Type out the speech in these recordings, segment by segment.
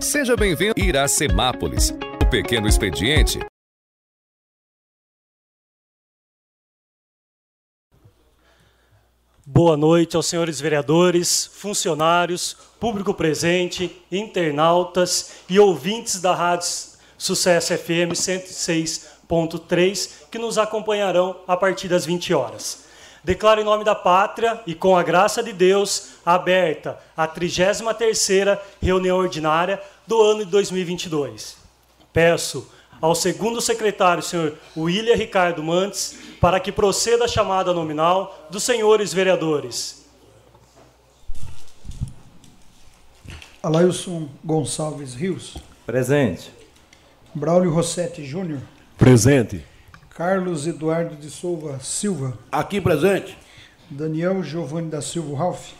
Seja bem-vindo Iracemápolis, o pequeno expediente. Boa noite aos senhores vereadores, funcionários, público presente, internautas e ouvintes da Rádio Sucesso FM 106.3 que nos acompanharão a partir das 20 horas. Declaro em nome da pátria e com a graça de Deus aberta a 33ª reunião ordinária do ano de 2022. Peço ao segundo secretário, senhor William Ricardo Mantes, para que proceda a chamada nominal dos senhores vereadores. Alailson Gonçalves Rios. Presente. Braulio Rossetti Júnior. Presente. Carlos Eduardo de Souza Silva. Aqui presente. Daniel Giovanni da Silva Ralph.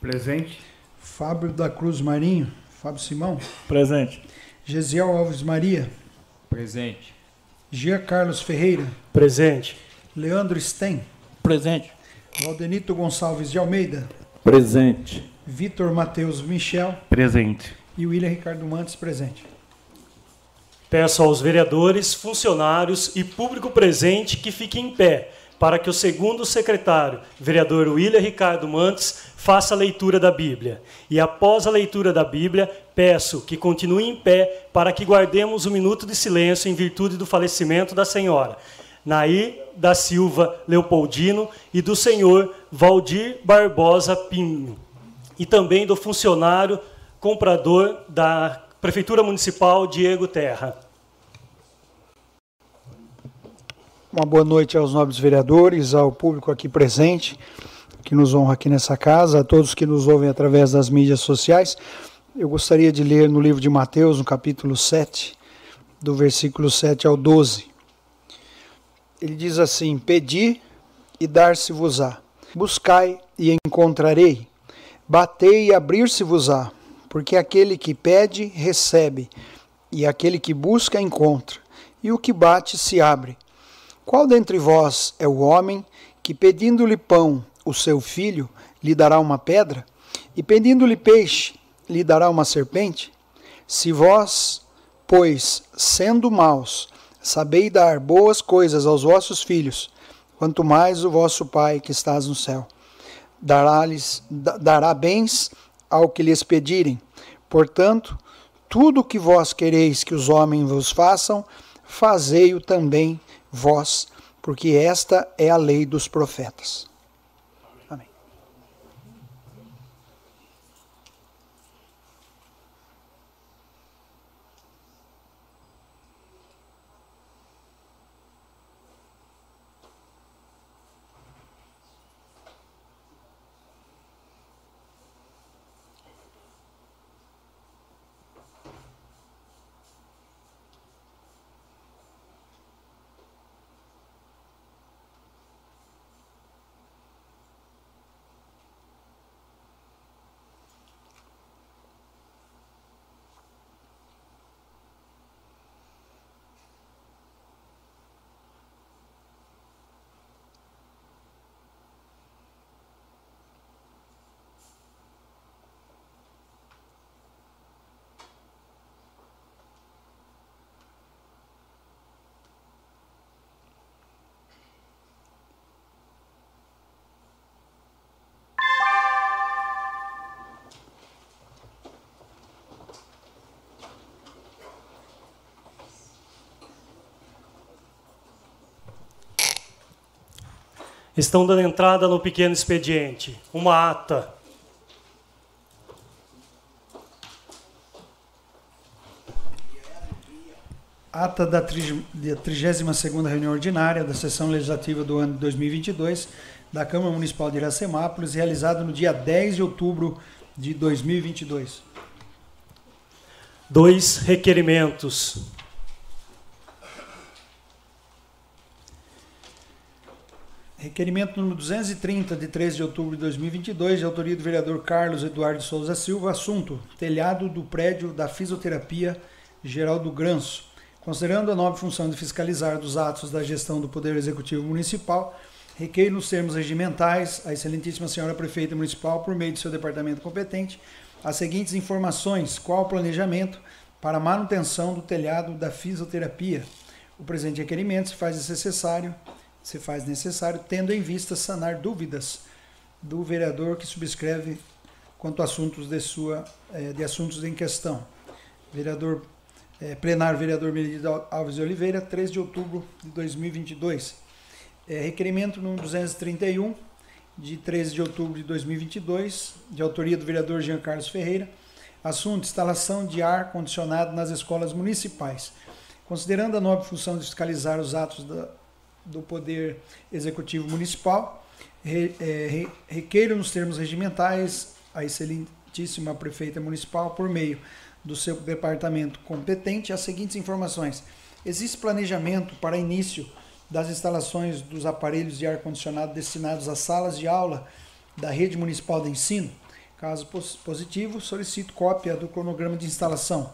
Presente. Fábio da Cruz Marinho. Fábio Simão. Presente. Gesiel Alves Maria. Presente. Gia Carlos Ferreira. Presente. Leandro Sten. Presente. Valdenito Gonçalves de Almeida. Presente. Vitor Matheus Michel. Presente. E William Ricardo Mantes presente. Peço aos vereadores, funcionários e público presente que fiquem em pé para que o segundo secretário, vereador William Ricardo Mantes, faça a leitura da Bíblia. E após a leitura da Bíblia, peço que continue em pé para que guardemos um minuto de silêncio em virtude do falecimento da senhora Nair da Silva Leopoldino e do senhor Valdir Barbosa Pinho, e também do funcionário comprador da Prefeitura Municipal Diego Terra. Uma boa noite aos nobres vereadores, ao público aqui presente, que nos honra aqui nessa casa, a todos que nos ouvem através das mídias sociais. Eu gostaria de ler no livro de Mateus, no capítulo 7, do versículo 7 ao 12. Ele diz assim: Pedi e dar-se-vos-á, buscai e encontrarei, batei e abrir-se-vos-á, porque aquele que pede, recebe, e aquele que busca, encontra, e o que bate, se abre. Qual dentre vós é o homem que, pedindo-lhe pão, o seu filho, lhe dará uma pedra? E pedindo-lhe peixe, lhe dará uma serpente? Se vós, pois, sendo maus, sabeis dar boas coisas aos vossos filhos, quanto mais o vosso Pai que estás no céu dará-lhes dará bens ao que lhes pedirem. Portanto, tudo o que vós quereis que os homens vos façam, fazei-o também vós, porque esta é a lei dos profetas. Estão dando entrada no pequeno expediente. Uma ata. Ata da 32ª reunião ordinária da sessão legislativa do ano de 2022 da Câmara Municipal de Iracemápolis, realizada no dia 10 de outubro de 2022. Dois requerimentos. Requerimento número 230, de 13 de outubro de 2022, de autoria do vereador Carlos Eduardo Souza Silva, assunto: telhado do prédio da fisioterapia Geraldo Granço. Considerando a nova função de fiscalizar dos atos da gestão do Poder Executivo Municipal, Requeiro nos termos regimentais a excelentíssima senhora prefeita municipal, por meio do seu departamento competente, as seguintes informações: qual o planejamento para a manutenção do telhado da fisioterapia? O presente requerimento se faz necessário, se faz necessário, tendo em vista sanar dúvidas do vereador que subscreve quanto a assuntos de sua eh, de assuntos em questão. Vereador é, plenário vereador Benedito Alves de Oliveira, 3 de outubro de 2022. É, requerimento número 231, de 13 de outubro de 2022, de autoria do vereador Jean Carlos Ferreira. Assunto: instalação de ar condicionado nas escolas municipais. Considerando a nobre função de fiscalizar os atos da, do Poder Executivo Municipal, re, é, nos termos regimentais a excelentíssima prefeita municipal, por meio do seu departamento competente, as seguintes informações: existe planejamento para início das instalações dos aparelhos de ar-condicionado destinados às salas de aula da rede municipal de ensino? Caso positivo, solicito cópia do cronograma de instalação.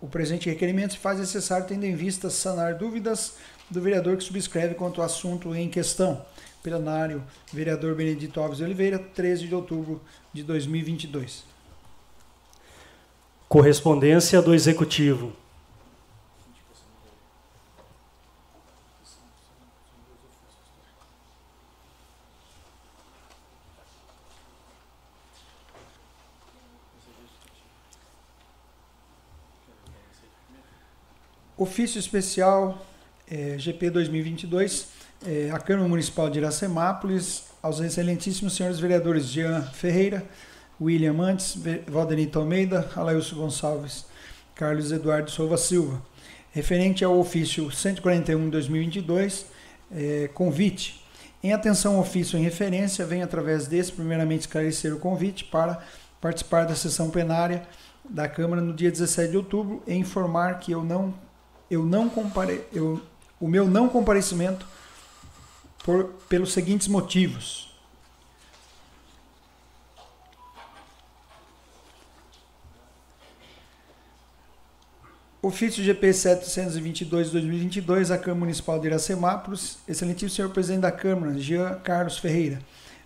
O presente requerimento se faz necessário tendo em vista sanar dúvidas do vereador que subscreve quanto ao assunto em questão. Plenário, vereador Benedito Alves de Oliveira, 13 de outubro de 2022. Correspondência do Executivo. Ofício Especial é, GP 2022, é, a Câmara Municipal de Iracemápolis, aos excelentíssimos senhores vereadores Jean Ferreira, William Mantes, Valdenito Almeida, Alailson Gonçalves, Carlos Eduardo Silva Silva. Referente ao ofício 141 2022, é, convite. Em atenção ao ofício em referência, vem através desse, primeiramente, esclarecer o convite para participar da sessão plenária da Câmara no dia 17 de outubro e informar que eu não eu não compare, eu, o meu não comparecimento por, pelos seguintes motivos. Ofício GP 722-2022, a Câmara Municipal de Iracemápolis. Excelentíssimo senhor presidente da Câmara, Jean Carlos Ferreira.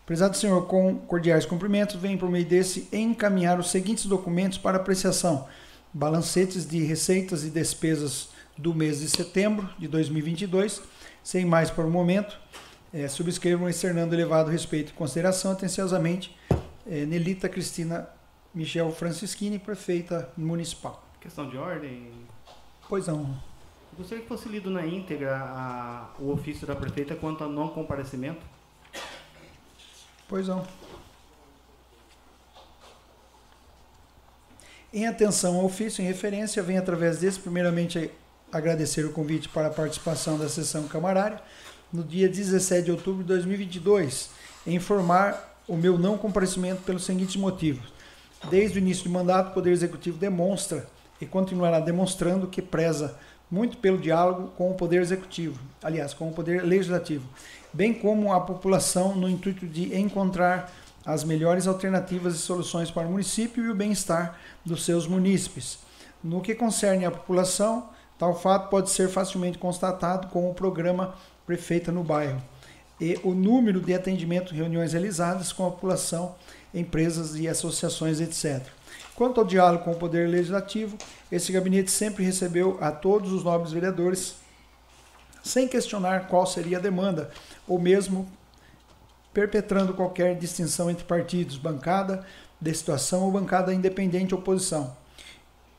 Prezado senhor, com cordiais cumprimentos, venho por meio desse encaminhar os seguintes documentos para apreciação: balancetes de receitas e despesas do mês de setembro de 2022. Sem mais por o momento, é, subscrevam externando elevado respeito e consideração, atenciosamente, é, Nelita Cristina Michel Francischini, prefeita municipal. Questão de ordem. Pois não. Eu gostaria que fosse lido na íntegra a, o ofício da prefeita quanto ao não comparecimento. Pois não. Em atenção ao ofício em referência, vem através desse, primeiramente, agradecer o convite para a participação da sessão camarária no dia 17 de outubro de 2022 e informar o meu não comparecimento pelos seguintes motivos. Desde o início do mandato, o Poder Executivo demonstra e continuará demonstrando que preza muito pelo diálogo com o Poder Executivo, aliás, com o Poder Legislativo, bem como a população no intuito de encontrar as melhores alternativas e soluções para o município e o bem-estar dos seus munícipes. No que concerne à população, Tal fato pode ser facilmente constatado com o programa Prefeita no Bairro e o número de atendimento reuniões realizadas com a população, empresas e associações, etc. Quanto ao diálogo com o Poder Legislativo, esse gabinete sempre recebeu a todos os nobres vereadores, sem questionar qual seria a demanda, ou mesmo perpetrando qualquer distinção entre partidos, bancada de situação ou bancada independente oposição.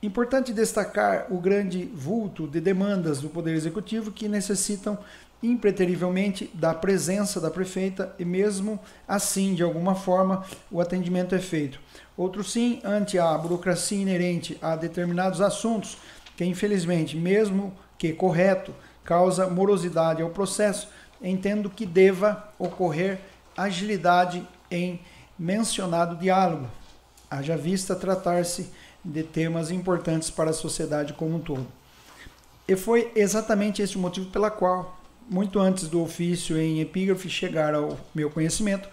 Importante destacar o grande vulto de demandas do Poder Executivo que necessitam impreterivelmente da presença da prefeita e mesmo assim, de alguma forma, o atendimento é feito. Outro sim, ante a burocracia inerente a determinados assuntos, que infelizmente, mesmo que correto, causa morosidade ao processo, entendo que deva ocorrer agilidade em mencionado diálogo, haja vista tratar-se de temas importantes para a sociedade como um todo. E foi exatamente esse o motivo pela qual, muito antes do ofício em epígrafe chegar ao meu conhecimento,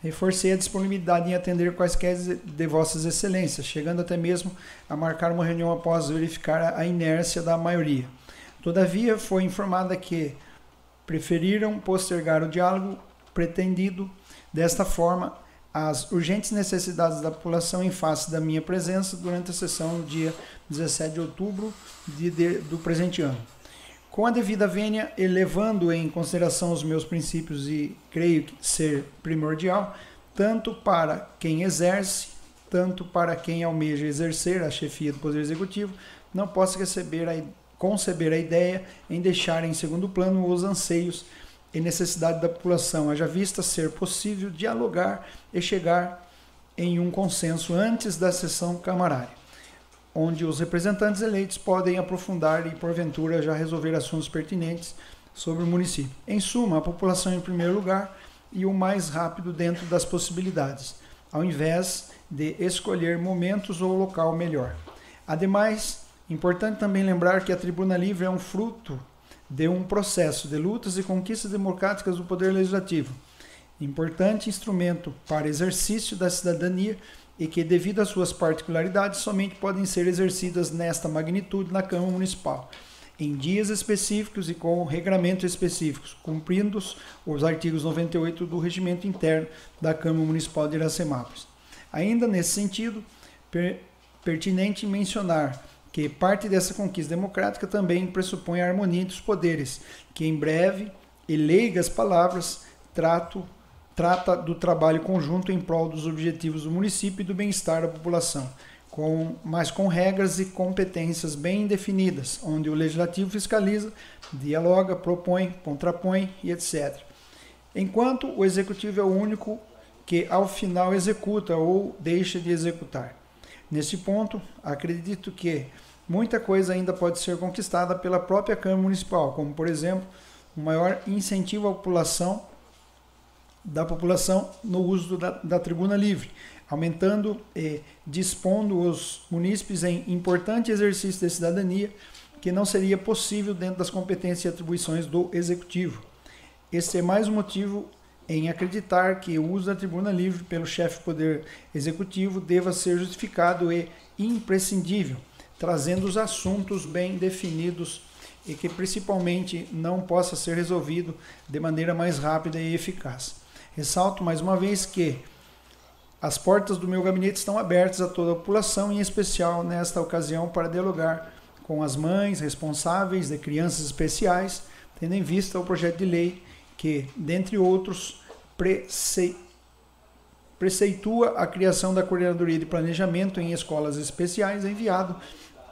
reforcei a disponibilidade em atender quaisquer de vossas excelências, chegando até mesmo a marcar uma reunião após verificar a inércia da maioria. Todavia, foi informada que preferiram postergar o diálogo pretendido. Desta forma, as urgentes necessidades da população em face da minha presença durante a sessão no dia 17 de outubro de, de, do presente ano. Com a devida vênia, elevando em consideração os meus princípios e creio ser primordial, tanto para quem exerce, tanto para quem almeja exercer a chefia do Poder Executivo, não posso receber a, conceber a ideia em deixar em segundo plano os anseios e necessidade da população, haja vista ser possível dialogar e chegar em um consenso antes da sessão camarária, onde os representantes eleitos podem aprofundar e, porventura, já resolver assuntos pertinentes sobre o município. Em suma, a população em primeiro lugar e o mais rápido dentro das possibilidades, ao invés de escolher momentos ou local melhor. Ademais, importante também lembrar que a Tribuna Livre é um fruto de um processo de lutas e conquistas democráticas do Poder Legislativo, importante instrumento para exercício da cidadania e que, devido às suas particularidades, somente podem ser exercidas nesta magnitude na Câmara Municipal, em dias específicos e com regramentos específicos, cumprindo os artigos 98 do Regimento Interno da Câmara Municipal de Iracemápolis. Ainda nesse sentido, per pertinente mencionar que parte dessa conquista democrática também pressupõe a harmonia entre os poderes, que em breve e leigas palavras trato, trata do trabalho conjunto em prol dos objetivos do município e do bem-estar da população, com, mas com regras e competências bem definidas, onde o legislativo fiscaliza, dialoga, propõe, contrapõe e etc. Enquanto o executivo é o único que ao final executa ou deixa de executar. Nesse ponto, acredito que muita coisa ainda pode ser conquistada pela própria Câmara Municipal, como por exemplo, um maior incentivo à população da população no uso da, da tribuna livre, aumentando e dispondo os munícipes em importante exercício de cidadania que não seria possível dentro das competências e atribuições do executivo. Este é mais um motivo em acreditar que o uso da tribuna livre pelo chefe do poder executivo deva ser justificado e imprescindível trazendo os assuntos bem definidos e que principalmente não possa ser resolvido de maneira mais rápida e eficaz. Ressalto mais uma vez que as portas do meu gabinete estão abertas a toda a população, em especial nesta ocasião para dialogar com as mães responsáveis de crianças especiais, tendo em vista o projeto de lei que, dentre outros, preceitua a criação da Coordenadoria de Planejamento em Escolas Especiais, enviado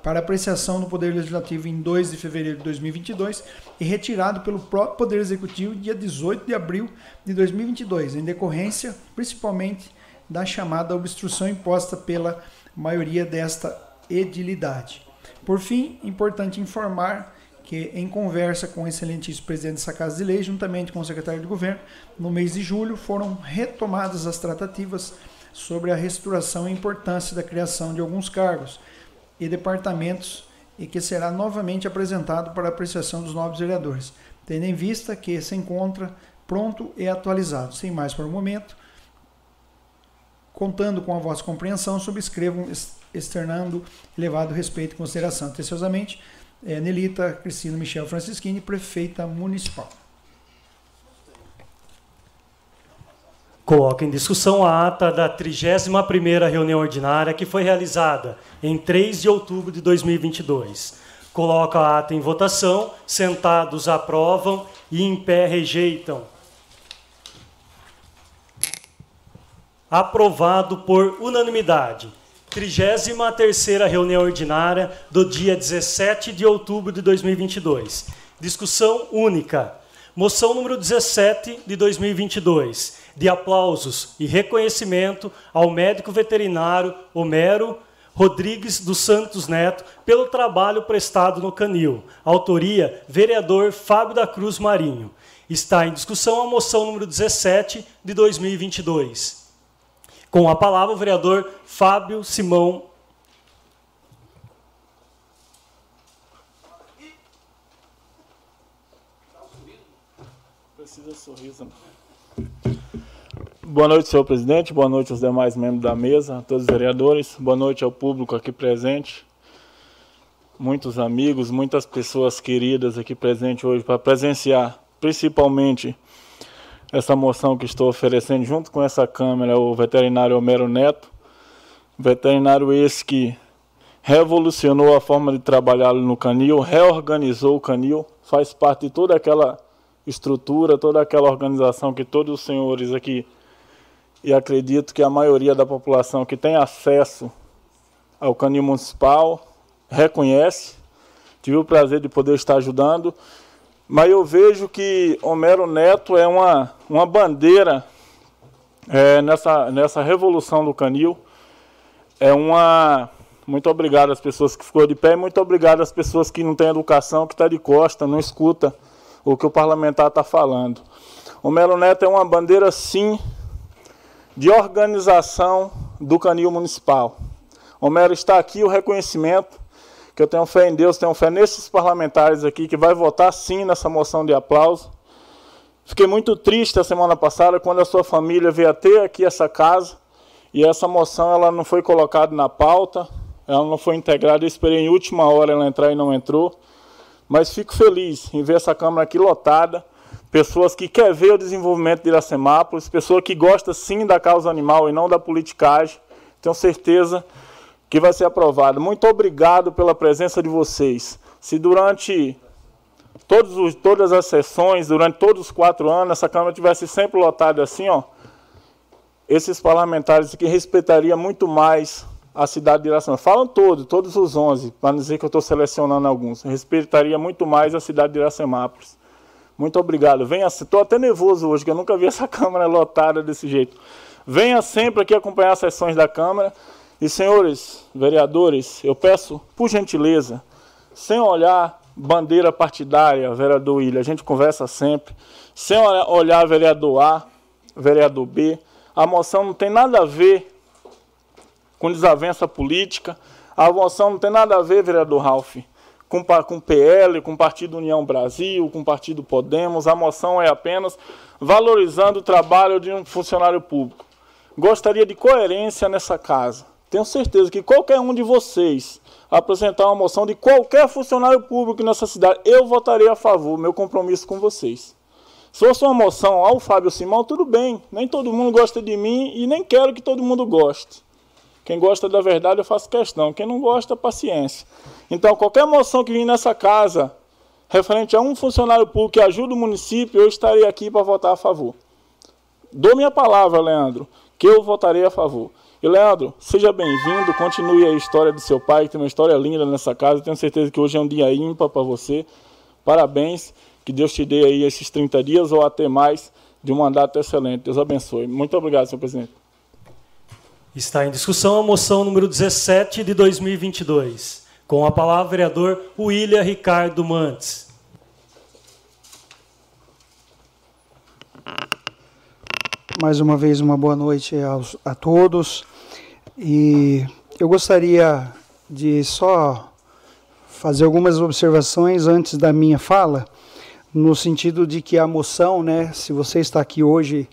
para apreciação no Poder Legislativo em 2 de fevereiro de 2022 e retirado pelo próprio Poder Executivo dia 18 de abril de 2022, em decorrência principalmente da chamada obstrução imposta pela maioria desta edilidade. Por fim, importante informar que, em conversa com o excelentíssimo presidente dessa Casa de Lei, juntamente com o secretário de Governo, no mês de julho foram retomadas as tratativas sobre a restauração e importância da criação de alguns cargos, e departamentos e que será novamente apresentado para apreciação dos novos vereadores, tendo em vista que se encontra pronto e atualizado. Sem mais por o momento, contando com a vossa compreensão, subscrevam externando elevado respeito e consideração. Atenciosamente, é, Nelita Cristina Michel Francisquini, prefeita municipal. Coloca em discussão a ata da 31ª reunião ordinária que foi realizada em 3 de outubro de 2022. Coloca a ata em votação, sentados aprovam e em pé rejeitam. Aprovado por unanimidade. 33ª reunião ordinária do dia 17 de outubro de 2022. Discussão única. Moção número 17 de 2022 de aplausos e reconhecimento ao médico veterinário Homero Rodrigues dos Santos Neto pelo trabalho prestado no Canil. Autoria: vereador Fábio da Cruz Marinho. Está em discussão a moção número 17 de 2022. Com a palavra o vereador Fábio Simão Precisa sorriso. Boa noite, senhor presidente. Boa noite aos demais membros da mesa, a todos os vereadores. Boa noite ao público aqui presente. Muitos amigos, muitas pessoas queridas aqui presentes hoje para presenciar principalmente essa moção que estou oferecendo junto com essa Câmara, o veterinário Homero Neto, veterinário esse que revolucionou a forma de trabalhar no canil, reorganizou o canil, faz parte de toda aquela estrutura, toda aquela organização que todos os senhores aqui, e acredito que a maioria da população que tem acesso ao canil municipal reconhece. Tive o prazer de poder estar ajudando, mas eu vejo que Homero Neto é uma, uma bandeira é, nessa, nessa revolução do canil. É uma. Muito obrigado às pessoas que ficou de pé muito obrigado às pessoas que não têm educação, que está de costa, não escuta o que o parlamentar está falando. O Melo Neto é uma bandeira, sim, de organização do canil municipal. Homero está aqui o reconhecimento que eu tenho fé em Deus, tenho fé nesses parlamentares aqui que vai votar sim nessa moção de aplauso. Fiquei muito triste a semana passada quando a sua família veio até aqui essa casa e essa moção ela não foi colocada na pauta, ela não foi integrada. Eu esperei em última hora ela entrar e não entrou. Mas fico feliz em ver essa Câmara aqui lotada, pessoas que querem ver o desenvolvimento de Iracemápolis, pessoas que gostam sim da causa animal e não da politicagem. Tenho certeza que vai ser aprovado. Muito obrigado pela presença de vocês. Se durante os, todas as sessões, durante todos os quatro anos, essa Câmara tivesse sempre lotada assim, ó, esses parlamentares aqui respeitariam muito mais a cidade de Iracema. Falam todos, todos os 11, para não dizer que eu estou selecionando alguns. Respeitaria muito mais a cidade de Iracemápolis. Muito obrigado. Venha, estou até nervoso hoje, que eu nunca vi essa Câmara lotada desse jeito. Venha sempre aqui acompanhar as sessões da Câmara. E, senhores vereadores, eu peço, por gentileza, sem olhar bandeira partidária, vereador William, a gente conversa sempre, sem olhar vereador A, vereador B, a moção não tem nada a ver com desavença política. A moção não tem nada a ver, vereador Ralph, com, com PL, com Partido União Brasil, com Partido Podemos. A moção é apenas valorizando o trabalho de um funcionário público. Gostaria de coerência nessa casa. Tenho certeza que qualquer um de vocês apresentar uma moção de qualquer funcionário público nessa cidade, eu votarei a favor, meu compromisso com vocês. Se fosse uma moção ao Fábio Simão, tudo bem. Nem todo mundo gosta de mim e nem quero que todo mundo goste. Quem gosta da verdade, eu faço questão. Quem não gosta, paciência. Então, qualquer moção que vir nessa casa, referente a um funcionário público que ajuda o município, eu estarei aqui para votar a favor. Dou minha palavra, Leandro, que eu votarei a favor. E, Leandro, seja bem-vindo, continue a história do seu pai, que tem uma história linda nessa casa. Tenho certeza que hoje é um dia ímpar para você. Parabéns, que Deus te dê aí esses 30 dias ou até mais de um mandato excelente. Deus abençoe. Muito obrigado, senhor presidente. Está em discussão a moção número 17 de 2022. Com a palavra, o vereador William Ricardo Mantes. Mais uma vez, uma boa noite aos, a todos. E eu gostaria de só fazer algumas observações antes da minha fala, no sentido de que a moção, né, se você está aqui hoje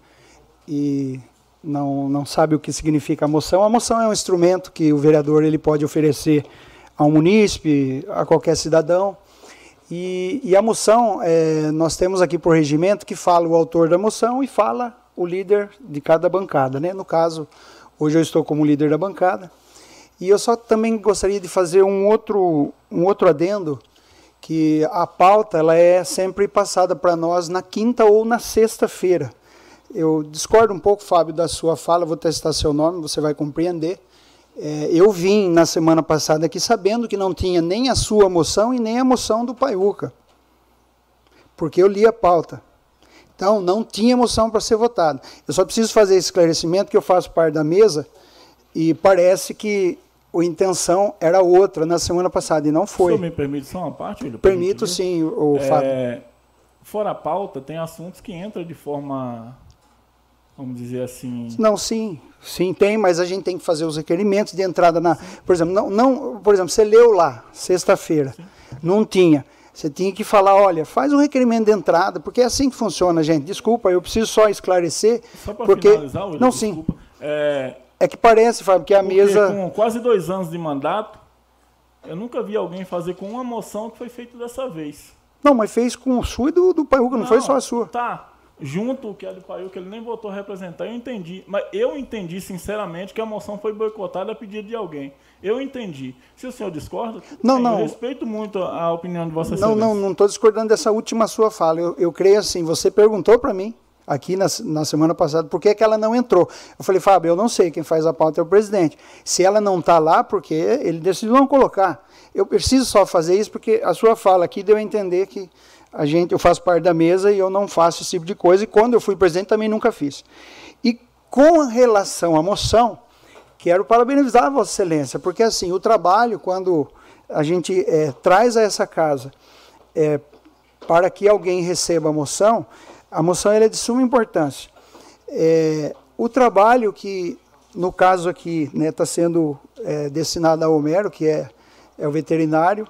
e não, não sabe o que significa a moção, a moção é um instrumento que o vereador ele pode oferecer a um munícipe, a qualquer cidadão. E, e a moção, é, nós temos aqui por regimento que fala o autor da moção e fala o líder de cada bancada. Né? No caso, hoje eu estou como líder da bancada. E eu só também gostaria de fazer um outro, um outro adendo, que a pauta ela é sempre passada para nós na quinta ou na sexta-feira. Eu discordo um pouco, Fábio, da sua fala, vou testar seu nome, você vai compreender. É, eu vim na semana passada aqui sabendo que não tinha nem a sua moção e nem a moção do Paiuca, porque eu li a pauta. Então, não tinha moção para ser votada. Eu só preciso fazer esse esclarecimento que eu faço parte da mesa e parece que a intenção era outra na semana passada e não foi. O senhor me permite só uma parte? Permito sim, o é, Fábio. Fora a pauta, tem assuntos que entram de forma vamos dizer assim. Não, sim, sim tem, mas a gente tem que fazer os requerimentos de entrada na, por exemplo, não, não, por exemplo, você leu lá sexta-feira, não tinha. Você tinha que falar, olha, faz um requerimento de entrada, porque é assim que funciona, gente. Desculpa, eu preciso só esclarecer. Só para porque finalizar, William, não, desculpa. sim. É, é que parece, Fábio, que a porque mesa com quase dois anos de mandato, eu nunca vi alguém fazer com uma moção que foi feita dessa vez. Não, mas fez com o sua e do, do Paiuca, não, não, foi só a sua. Tá. Junto o que é do Paiuca, ele nem votou representar, eu entendi. Mas eu entendi, sinceramente, que a moção foi boicotada a pedido de alguém. Eu entendi. Se o senhor discorda, não, não. eu respeito muito a opinião de Vossa Excelência. Não, não, não estou discordando dessa última sua fala. Eu, eu creio assim, você perguntou para mim, aqui na, na, semana passada, por que, que ela não entrou? Eu falei, Fábio, eu não sei, quem faz a pauta é o presidente. Se ela não está lá, porque ele decidiu não colocar. Eu preciso só fazer isso porque a sua fala aqui deu a entender que a gente, eu faço parte da mesa e eu não faço esse tipo de coisa, e quando eu fui presidente também nunca fiz. E com relação à moção, quero parabenizar Vossa Excelência, porque assim, o trabalho, quando a gente é, traz a essa casa é, para que alguém receba a moção, a moção é de suma importância. É, o trabalho que, no caso aqui, está né, tá sendo é, destinado a Homero, que é, é o veterinário,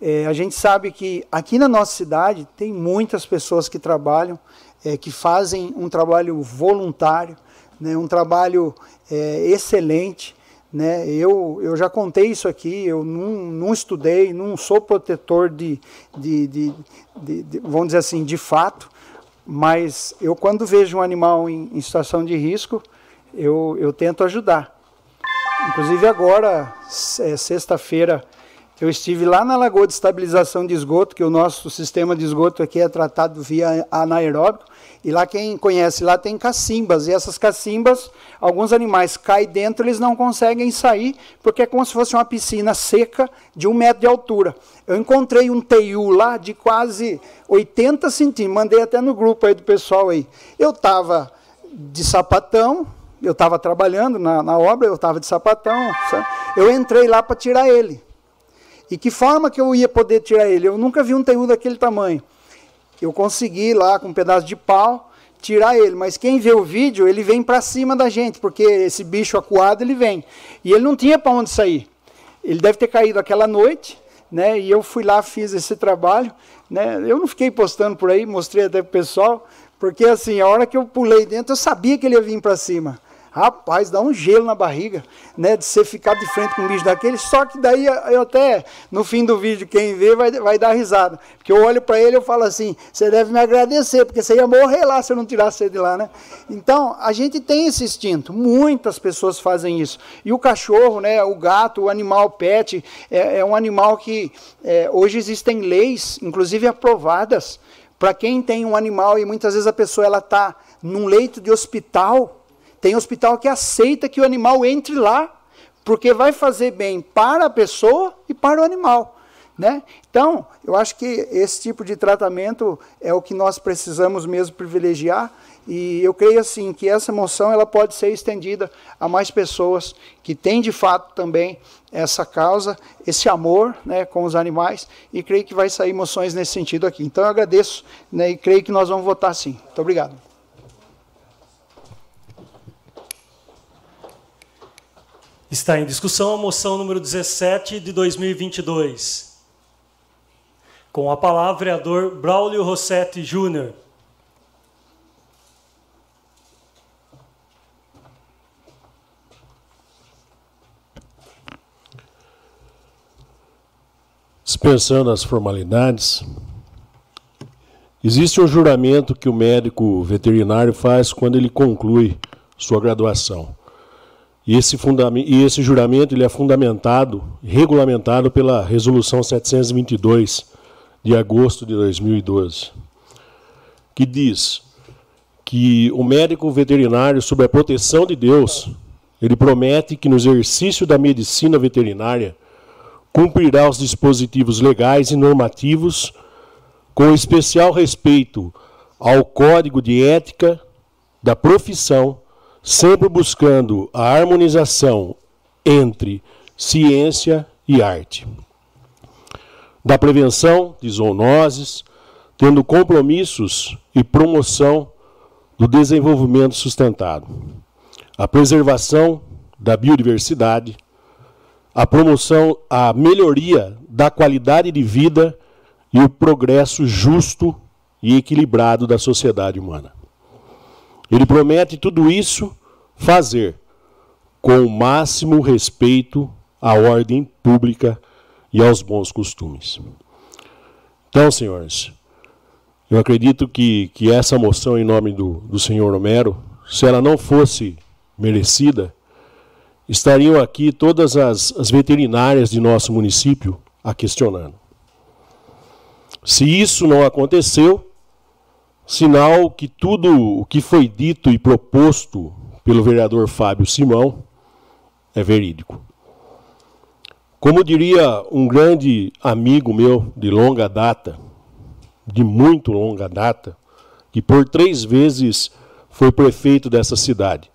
é, a gente sabe que aqui na nossa cidade tem muitas pessoas que trabalham, é, que fazem um trabalho voluntário, né, um trabalho é, excelente. Né? Eu, eu já contei isso aqui, eu não, não estudei, não sou protetor de, de, de, de, de vamos dizer assim, de fato, mas eu quando vejo um animal em, em situação de risco, eu, eu tento ajudar. Inclusive agora, é, sexta-feira, eu estive lá na Lagoa de Estabilização de Esgoto, que o nosso sistema de esgoto aqui é tratado via anaeróbico, e lá quem conhece, lá tem cacimbas, e essas cacimbas, alguns animais caem dentro, eles não conseguem sair, porque é como se fosse uma piscina seca de um metro de altura. Eu encontrei um teiu lá de quase 80 centímetros, mandei até no grupo aí do pessoal aí. Eu estava de sapatão, eu estava trabalhando na, na obra, eu estava de sapatão, sabe? eu entrei lá para tirar ele. E que forma que eu ia poder tirar ele? Eu nunca vi um teiu daquele tamanho. Eu consegui lá com um pedaço de pau tirar ele, mas quem vê o vídeo, ele vem para cima da gente, porque esse bicho acuado ele vem. E ele não tinha para onde sair. Ele deve ter caído aquela noite, né? E eu fui lá, fiz esse trabalho, né? Eu não fiquei postando por aí, mostrei até pro pessoal, porque assim, a hora que eu pulei dentro, eu sabia que ele ia vir para cima. Rapaz, dá um gelo na barriga, né? De você ficar de frente com um bicho daquele. Só que daí eu até, no fim do vídeo, quem vê vai, vai dar risada. Porque eu olho para ele e falo assim: você deve me agradecer, porque você ia morrer lá se eu não tirasse ele de lá, né? Então, a gente tem esse instinto. Muitas pessoas fazem isso. E o cachorro, né? O gato, o animal pet, é, é um animal que é, hoje existem leis, inclusive aprovadas, para quem tem um animal e muitas vezes a pessoa ela está num leito de hospital tem hospital que aceita que o animal entre lá, porque vai fazer bem para a pessoa e para o animal. Né? Então, eu acho que esse tipo de tratamento é o que nós precisamos mesmo privilegiar e eu creio assim que essa moção ela pode ser estendida a mais pessoas que têm de fato também essa causa, esse amor né, com os animais e creio que vai sair moções nesse sentido aqui. Então eu agradeço né, e creio que nós vamos votar sim. Muito obrigado. Está em discussão a moção número 17 de 2022. Com a palavra, o vereador Braulio Rossetti Júnior. Dispensando as formalidades, existe um juramento que o médico veterinário faz quando ele conclui sua graduação. E esse, e esse juramento ele é fundamentado, regulamentado pela Resolução 722, de agosto de 2012, que diz que o médico veterinário, sob a proteção de Deus, ele promete que no exercício da medicina veterinária cumprirá os dispositivos legais e normativos com especial respeito ao Código de Ética da profissão sempre buscando a harmonização entre ciência e arte. Da prevenção de zoonoses, tendo compromissos e promoção do desenvolvimento sustentado, a preservação da biodiversidade, a promoção, a melhoria da qualidade de vida e o progresso justo e equilibrado da sociedade humana. Ele promete tudo isso fazer com o máximo respeito à ordem pública e aos bons costumes. Então, senhores, eu acredito que, que essa moção em nome do, do senhor Romero, se ela não fosse merecida, estariam aqui todas as, as veterinárias de nosso município a questionando. Se isso não aconteceu, sinal que tudo o que foi dito e proposto pelo vereador Fábio Simão é verídico. Como diria um grande amigo meu de longa data, de muito longa data, que por três vezes foi prefeito dessa cidade,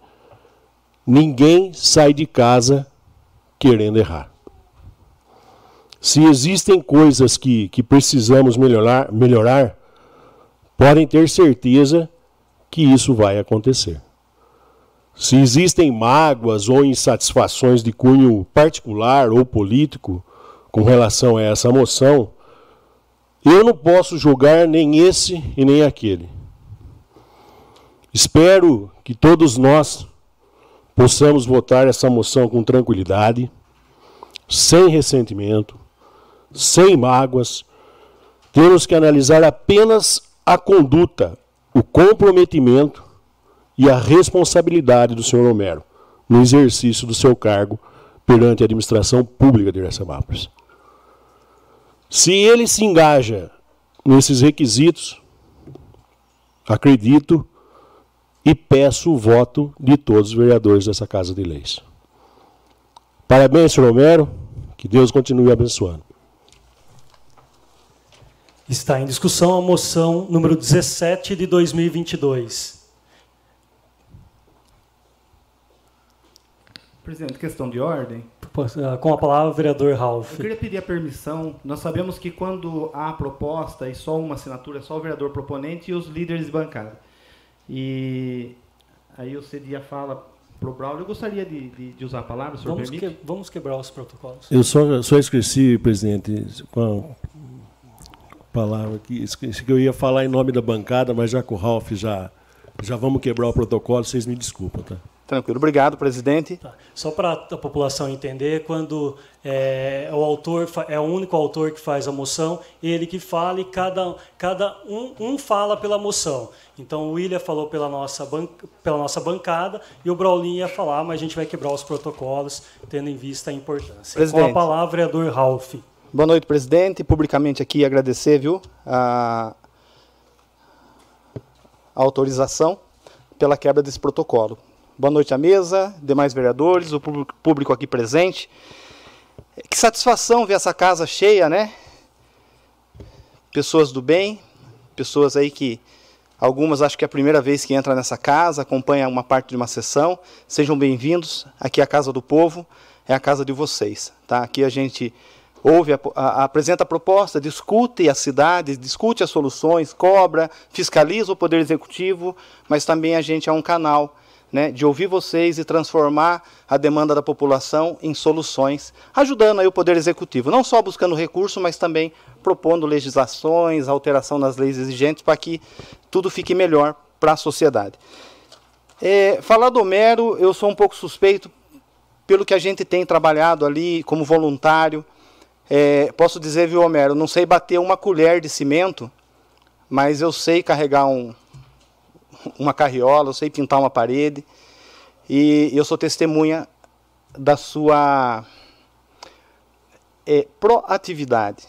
ninguém sai de casa querendo errar. Se existem coisas que, que precisamos melhorar, melhorar, podem ter certeza que isso vai acontecer. Se existem mágoas ou insatisfações de cunho particular ou político com relação a essa moção, eu não posso julgar nem esse e nem aquele. Espero que todos nós possamos votar essa moção com tranquilidade, sem ressentimento, sem mágoas. Temos que analisar apenas a conduta, o comprometimento e a responsabilidade do senhor Romero no exercício do seu cargo perante a administração pública de Iracemápolis. Se ele se engaja nesses requisitos, acredito e peço o voto de todos os vereadores dessa Casa de Leis. Parabéns, senhor Romero. Que Deus continue abençoando. Está em discussão a moção número 17 de 2022. Presidente, questão de ordem. Ah, com a palavra, o vereador Ralph. Eu queria pedir a permissão. Nós sabemos que quando há proposta e só uma assinatura, é só o vereador proponente e os líderes de bancada. E aí eu cedi a fala para o Braulio. Eu gostaria de, de, de, usar a palavra, se vamos permite. Que, vamos quebrar os protocolos. Eu só, só esqueci, presidente, com a palavra que esqueci que eu ia falar em nome da bancada, mas já com o Ralph já, já vamos quebrar o protocolo, vocês me desculpam, tá? Tranquilo. Obrigado, presidente. Tá. Só para a população entender, quando é, o autor é o único autor que faz a moção, ele que fala e cada, cada um, um fala pela moção. Então o William falou pela nossa, ban, pela nossa bancada e o Braulinho ia falar, mas a gente vai quebrar os protocolos, tendo em vista a importância. Presidente. Com a palavra, vereador Ralph. Boa noite, presidente. Publicamente aqui agradecer, viu, a, a autorização pela quebra desse protocolo. Boa noite à mesa, demais vereadores, o público aqui presente. Que satisfação ver essa casa cheia, né? Pessoas do bem, pessoas aí que algumas acho que é a primeira vez que entra nessa casa, acompanha uma parte de uma sessão. Sejam bem-vindos. Aqui é a casa do povo, é a casa de vocês, tá? Aqui a gente ouve, a, a, apresenta a proposta, discute a cidade, discute as soluções, cobra, fiscaliza o poder executivo, mas também a gente é um canal né, de ouvir vocês e transformar a demanda da população em soluções, ajudando aí o Poder Executivo, não só buscando recurso, mas também propondo legislações, alteração nas leis exigentes para que tudo fique melhor para a sociedade. É, falar do Homero, eu sou um pouco suspeito pelo que a gente tem trabalhado ali como voluntário. É, posso dizer, viu, Homero, não sei bater uma colher de cimento, mas eu sei carregar um, uma carriola, eu sei pintar uma parede. E eu sou testemunha da sua é, proatividade,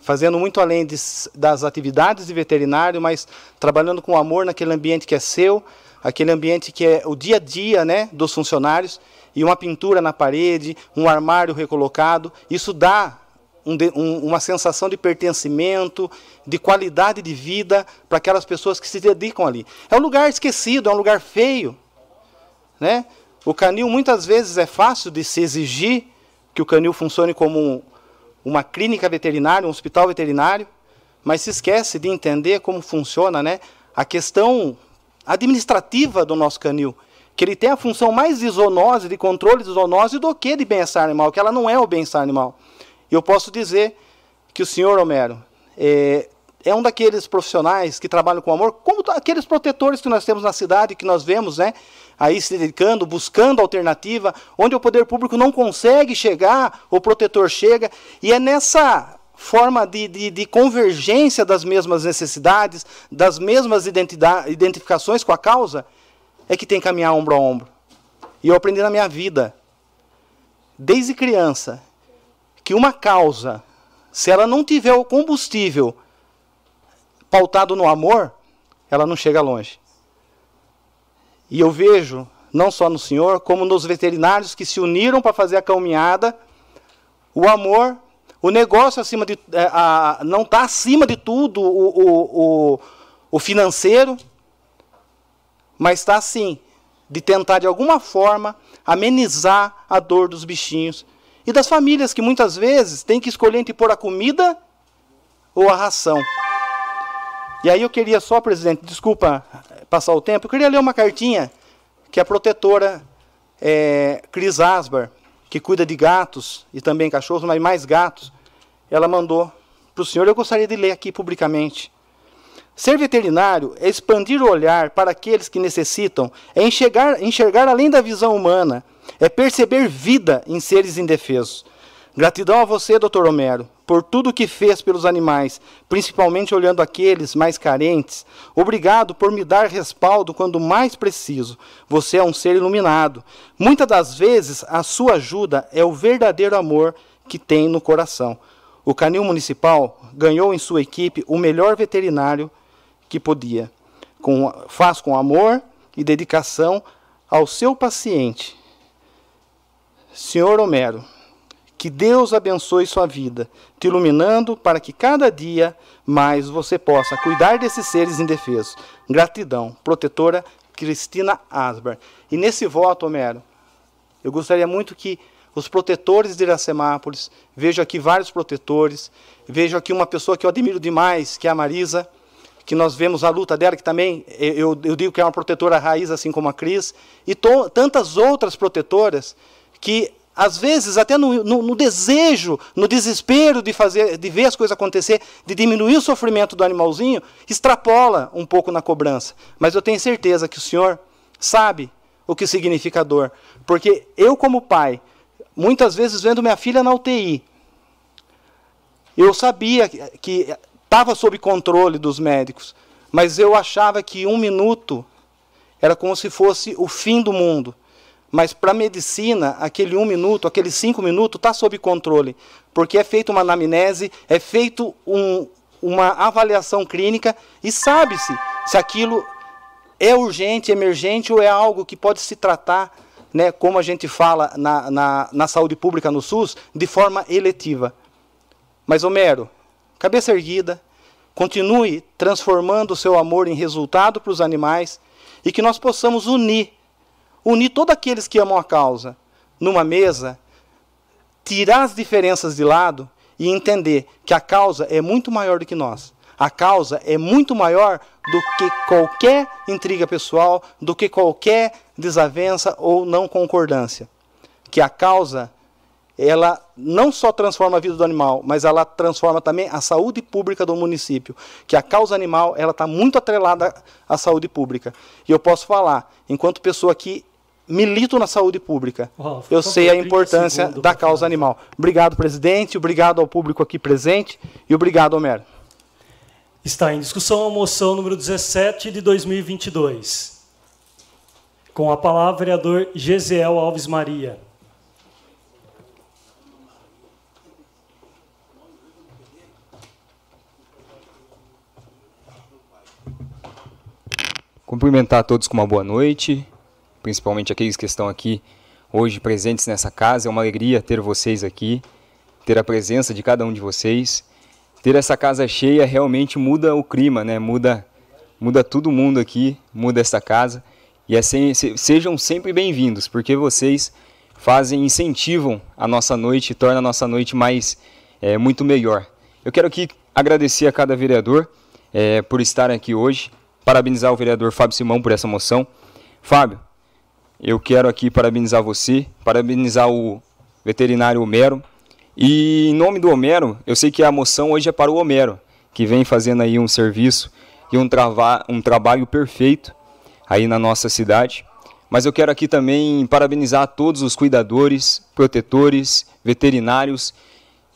fazendo muito além de, das atividades de veterinário, mas trabalhando com amor naquele ambiente que é seu, aquele ambiente que é o dia a dia né, dos funcionários, e uma pintura na parede, um armário recolocado, isso dá um, um, uma sensação de pertencimento, de qualidade de vida para aquelas pessoas que se dedicam ali. É um lugar esquecido, é um lugar feio. Né? O canil muitas vezes é fácil de se exigir que o canil funcione como um, uma clínica veterinária, um hospital veterinário, mas se esquece de entender como funciona né, a questão administrativa do nosso canil. Que ele tem a função mais de zoonose, de controle de zoonose, do que de bem-estar animal, que ela não é o bem-estar animal. Eu posso dizer que o senhor Homero é, é um daqueles profissionais que trabalham com amor, como aqueles protetores que nós temos na cidade, que nós vemos, né? Aí se dedicando, buscando alternativa, onde o poder público não consegue chegar, o protetor chega, e é nessa forma de, de, de convergência das mesmas necessidades, das mesmas identificações com a causa, é que tem que caminhar ombro a ombro. E eu aprendi na minha vida, desde criança, que uma causa, se ela não tiver o combustível pautado no amor, ela não chega longe. E eu vejo, não só no Senhor, como nos veterinários que se uniram para fazer a caminhada, o amor, o negócio acima de, é, a, não está acima de tudo o, o, o, o financeiro, mas está assim, de tentar de alguma forma amenizar a dor dos bichinhos e das famílias que muitas vezes têm que escolher entre pôr a comida ou a ração. E aí eu queria só, presidente, desculpa passar o tempo, eu queria ler uma cartinha que a protetora é, Cris Asbar, que cuida de gatos e também cachorros, mas mais gatos, ela mandou para o senhor. Eu gostaria de ler aqui publicamente. Ser veterinário é expandir o olhar para aqueles que necessitam, é enxergar, enxergar além da visão humana, é perceber vida em seres indefesos. Gratidão a você, Dr. Homero, por tudo que fez pelos animais, principalmente olhando aqueles mais carentes. Obrigado por me dar respaldo quando mais preciso. Você é um ser iluminado. Muitas das vezes, a sua ajuda é o verdadeiro amor que tem no coração. O Canil Municipal ganhou em sua equipe o melhor veterinário que podia. Com, faz com amor e dedicação ao seu paciente. Senhor Homero, que Deus abençoe sua vida, te iluminando para que cada dia mais você possa cuidar desses seres indefesos. Gratidão, protetora Cristina Asbar. E nesse voto, Homero, eu gostaria muito que os protetores de Iracemápolis, vejo aqui vários protetores, vejo aqui uma pessoa que eu admiro demais, que é a Marisa, que nós vemos a luta dela, que também eu, eu digo que é uma protetora raiz, assim como a Cris, e to, tantas outras protetoras que às vezes até no, no, no, desejo, no desespero de fazer, de ver as coisas acontecer, de diminuir o sofrimento do animalzinho, extrapola um pouco na cobrança. Mas eu tenho certeza que o Senhor sabe o que significa dor, porque eu como pai, muitas vezes vendo minha filha na UTI, eu sabia que estava sob controle dos médicos, mas eu achava que um minuto era como se fosse o fim do mundo. Mas para a medicina, aquele um minuto, aqueles cinco minutos, está sob controle. Porque é feita uma anamnese, é feito um, uma avaliação clínica e sabe-se se aquilo é urgente, emergente ou é algo que pode se tratar, né, como a gente fala na, na, na saúde pública no SUS, de forma eletiva. Mas, Homero, cabeça erguida, continue transformando o seu amor em resultado para os animais e que nós possamos unir unir todos aqueles que amam a causa numa mesa, tirar as diferenças de lado e entender que a causa é muito maior do que nós. A causa é muito maior do que qualquer intriga pessoal, do que qualquer desavença ou não concordância. Que a causa ela não só transforma a vida do animal, mas ela transforma também a saúde pública do município. Que a causa animal ela está muito atrelada à saúde pública. E eu posso falar, enquanto pessoa que milito na saúde pública. Oh, eu sei a importância da causa animal. Obrigado, presidente, obrigado ao público aqui presente e obrigado, Homero. Está em discussão a moção número 17 de 2022. Com a palavra, vereador Gesiel Alves Maria. Cumprimentar a todos com uma boa noite principalmente aqueles que estão aqui hoje presentes nessa casa. É uma alegria ter vocês aqui, ter a presença de cada um de vocês. Ter essa casa cheia realmente muda o clima, né? Muda, muda todo mundo aqui, muda essa casa. E é sem, sejam sempre bem-vindos, porque vocês fazem, incentivam a nossa noite, torna a nossa noite mais é, muito melhor. Eu quero aqui agradecer a cada vereador é, por estar aqui hoje, parabenizar o vereador Fábio Simão por essa moção. Fábio, eu quero aqui parabenizar você, parabenizar o veterinário Homero. E em nome do Homero, eu sei que a moção hoje é para o Homero, que vem fazendo aí um serviço e um, trava, um trabalho perfeito aí na nossa cidade. Mas eu quero aqui também parabenizar todos os cuidadores, protetores, veterinários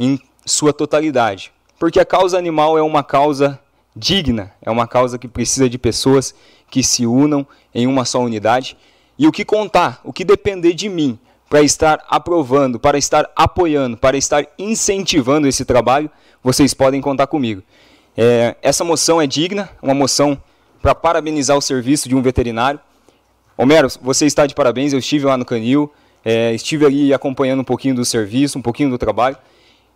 em sua totalidade. porque a causa animal é uma causa digna, é uma causa que precisa de pessoas que se unam em uma só unidade. E o que contar, o que depender de mim para estar aprovando, para estar apoiando, para estar incentivando esse trabalho, vocês podem contar comigo. É, essa moção é digna, uma moção para parabenizar o serviço de um veterinário. Homero, você está de parabéns, eu estive lá no Canil, é, estive ali acompanhando um pouquinho do serviço, um pouquinho do trabalho,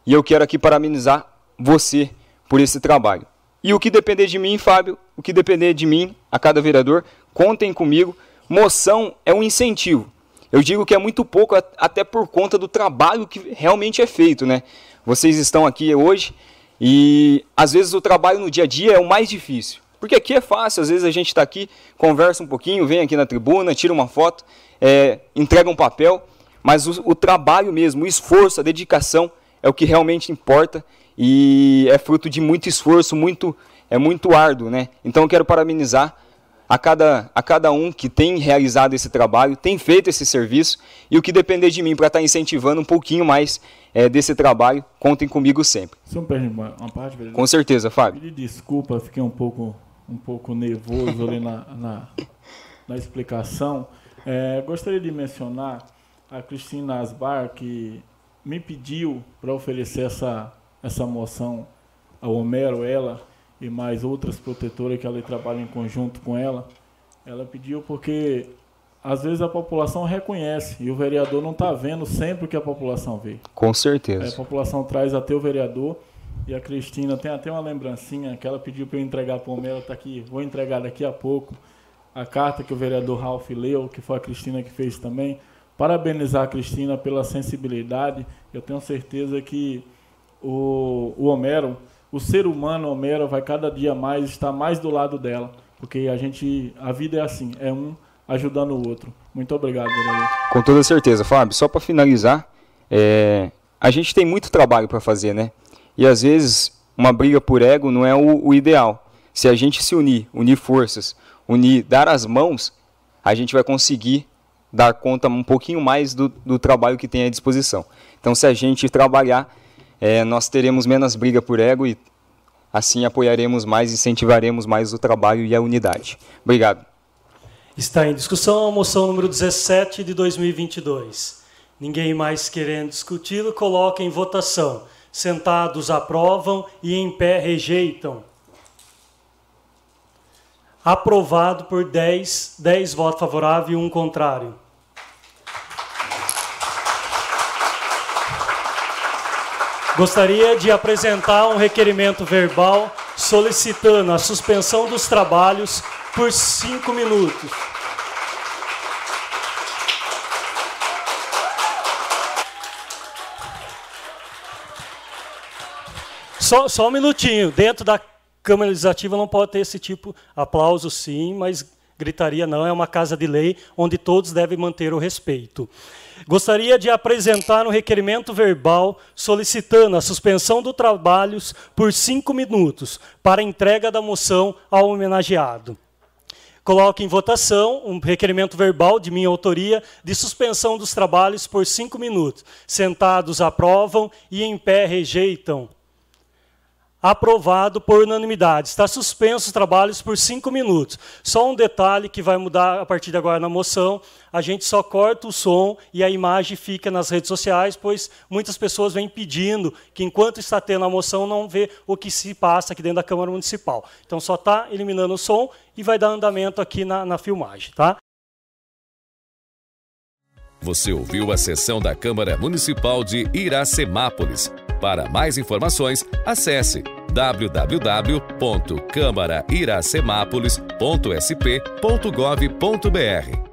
e eu quero aqui parabenizar você por esse trabalho. E o que depender de mim, Fábio, o que depender de mim, a cada vereador, contem comigo. Moção é um incentivo. Eu digo que é muito pouco, até por conta do trabalho que realmente é feito, né? Vocês estão aqui hoje e às vezes o trabalho no dia a dia é o mais difícil. Porque aqui é fácil, às vezes a gente está aqui, conversa um pouquinho, vem aqui na tribuna, tira uma foto, é, entrega um papel, mas o, o trabalho mesmo, o esforço, a dedicação é o que realmente importa e é fruto de muito esforço, muito é muito árduo, né? Então eu quero parabenizar a cada, a cada um que tem realizado esse trabalho, tem feito esse serviço e o que depender de mim para estar tá incentivando um pouquinho mais é, desse trabalho, contem comigo sempre. Só me uma parte, vereador? Com certeza, Fábio. Pedir desculpa, fiquei um pouco, um pouco nervoso ali na, na, na explicação. É, gostaria de mencionar a Cristina Asbar, que me pediu para oferecer essa essa moção ao Homero, ela e mais outras protetoras que ela trabalha em conjunto com ela, ela pediu porque às vezes a população reconhece e o vereador não está vendo sempre o que a população vê. Com certeza. a população traz até o vereador e a Cristina tem até uma lembrancinha que ela pediu para eu entregar para o Homero, está aqui, vou entregar daqui a pouco a carta que o vereador Ralph leu, que foi a Cristina que fez também. Parabenizar a Cristina pela sensibilidade. Eu tenho certeza que o, o Homero, o ser humano Homero vai cada dia mais estar mais do lado dela, porque a gente, a vida é assim, é um ajudando o outro. Muito obrigado, vereador. Com toda certeza, Fábio. Só para finalizar, é, a gente tem muito trabalho para fazer, né? E às vezes uma briga por ego não é o, o ideal. Se a gente se unir, unir forças, unir, dar as mãos, a gente vai conseguir dar conta um pouquinho mais do, do trabalho que tem à disposição. Então, se a gente trabalhar é, nós teremos menos briga por ego e assim apoiaremos mais, incentivaremos mais o trabalho e a unidade. Obrigado. Está em discussão a moção número 17 de 2022. Ninguém mais querendo discuti-lo, coloca em votação. Sentados aprovam e em pé rejeitam. Aprovado por 10, 10 votos favoráveis e um contrário. Gostaria de apresentar um requerimento verbal solicitando a suspensão dos trabalhos por cinco minutos. Só, só um minutinho. Dentro da Câmara Legislativa não pode ter esse tipo. Aplauso sim, mas gritaria não. É uma casa de lei onde todos devem manter o respeito. Gostaria de apresentar um requerimento verbal solicitando a suspensão dos trabalhos por cinco minutos para entrega da moção ao homenageado. Coloque em votação um requerimento verbal de minha autoria de suspensão dos trabalhos por cinco minutos. Sentados aprovam e em pé rejeitam aprovado por unanimidade. Está suspenso os trabalhos por cinco minutos. Só um detalhe que vai mudar a partir de agora na moção: a gente só corta o som e a imagem fica nas redes sociais, pois muitas pessoas vêm pedindo que, enquanto está tendo a moção, não vê o que se passa aqui dentro da Câmara Municipal. Então, só está eliminando o som e vai dar andamento aqui na, na filmagem. Tá? Você ouviu a sessão da Câmara Municipal de Iracemápolis. Para mais informações, acesse www.câmarairacemápolis.sp.gov.br.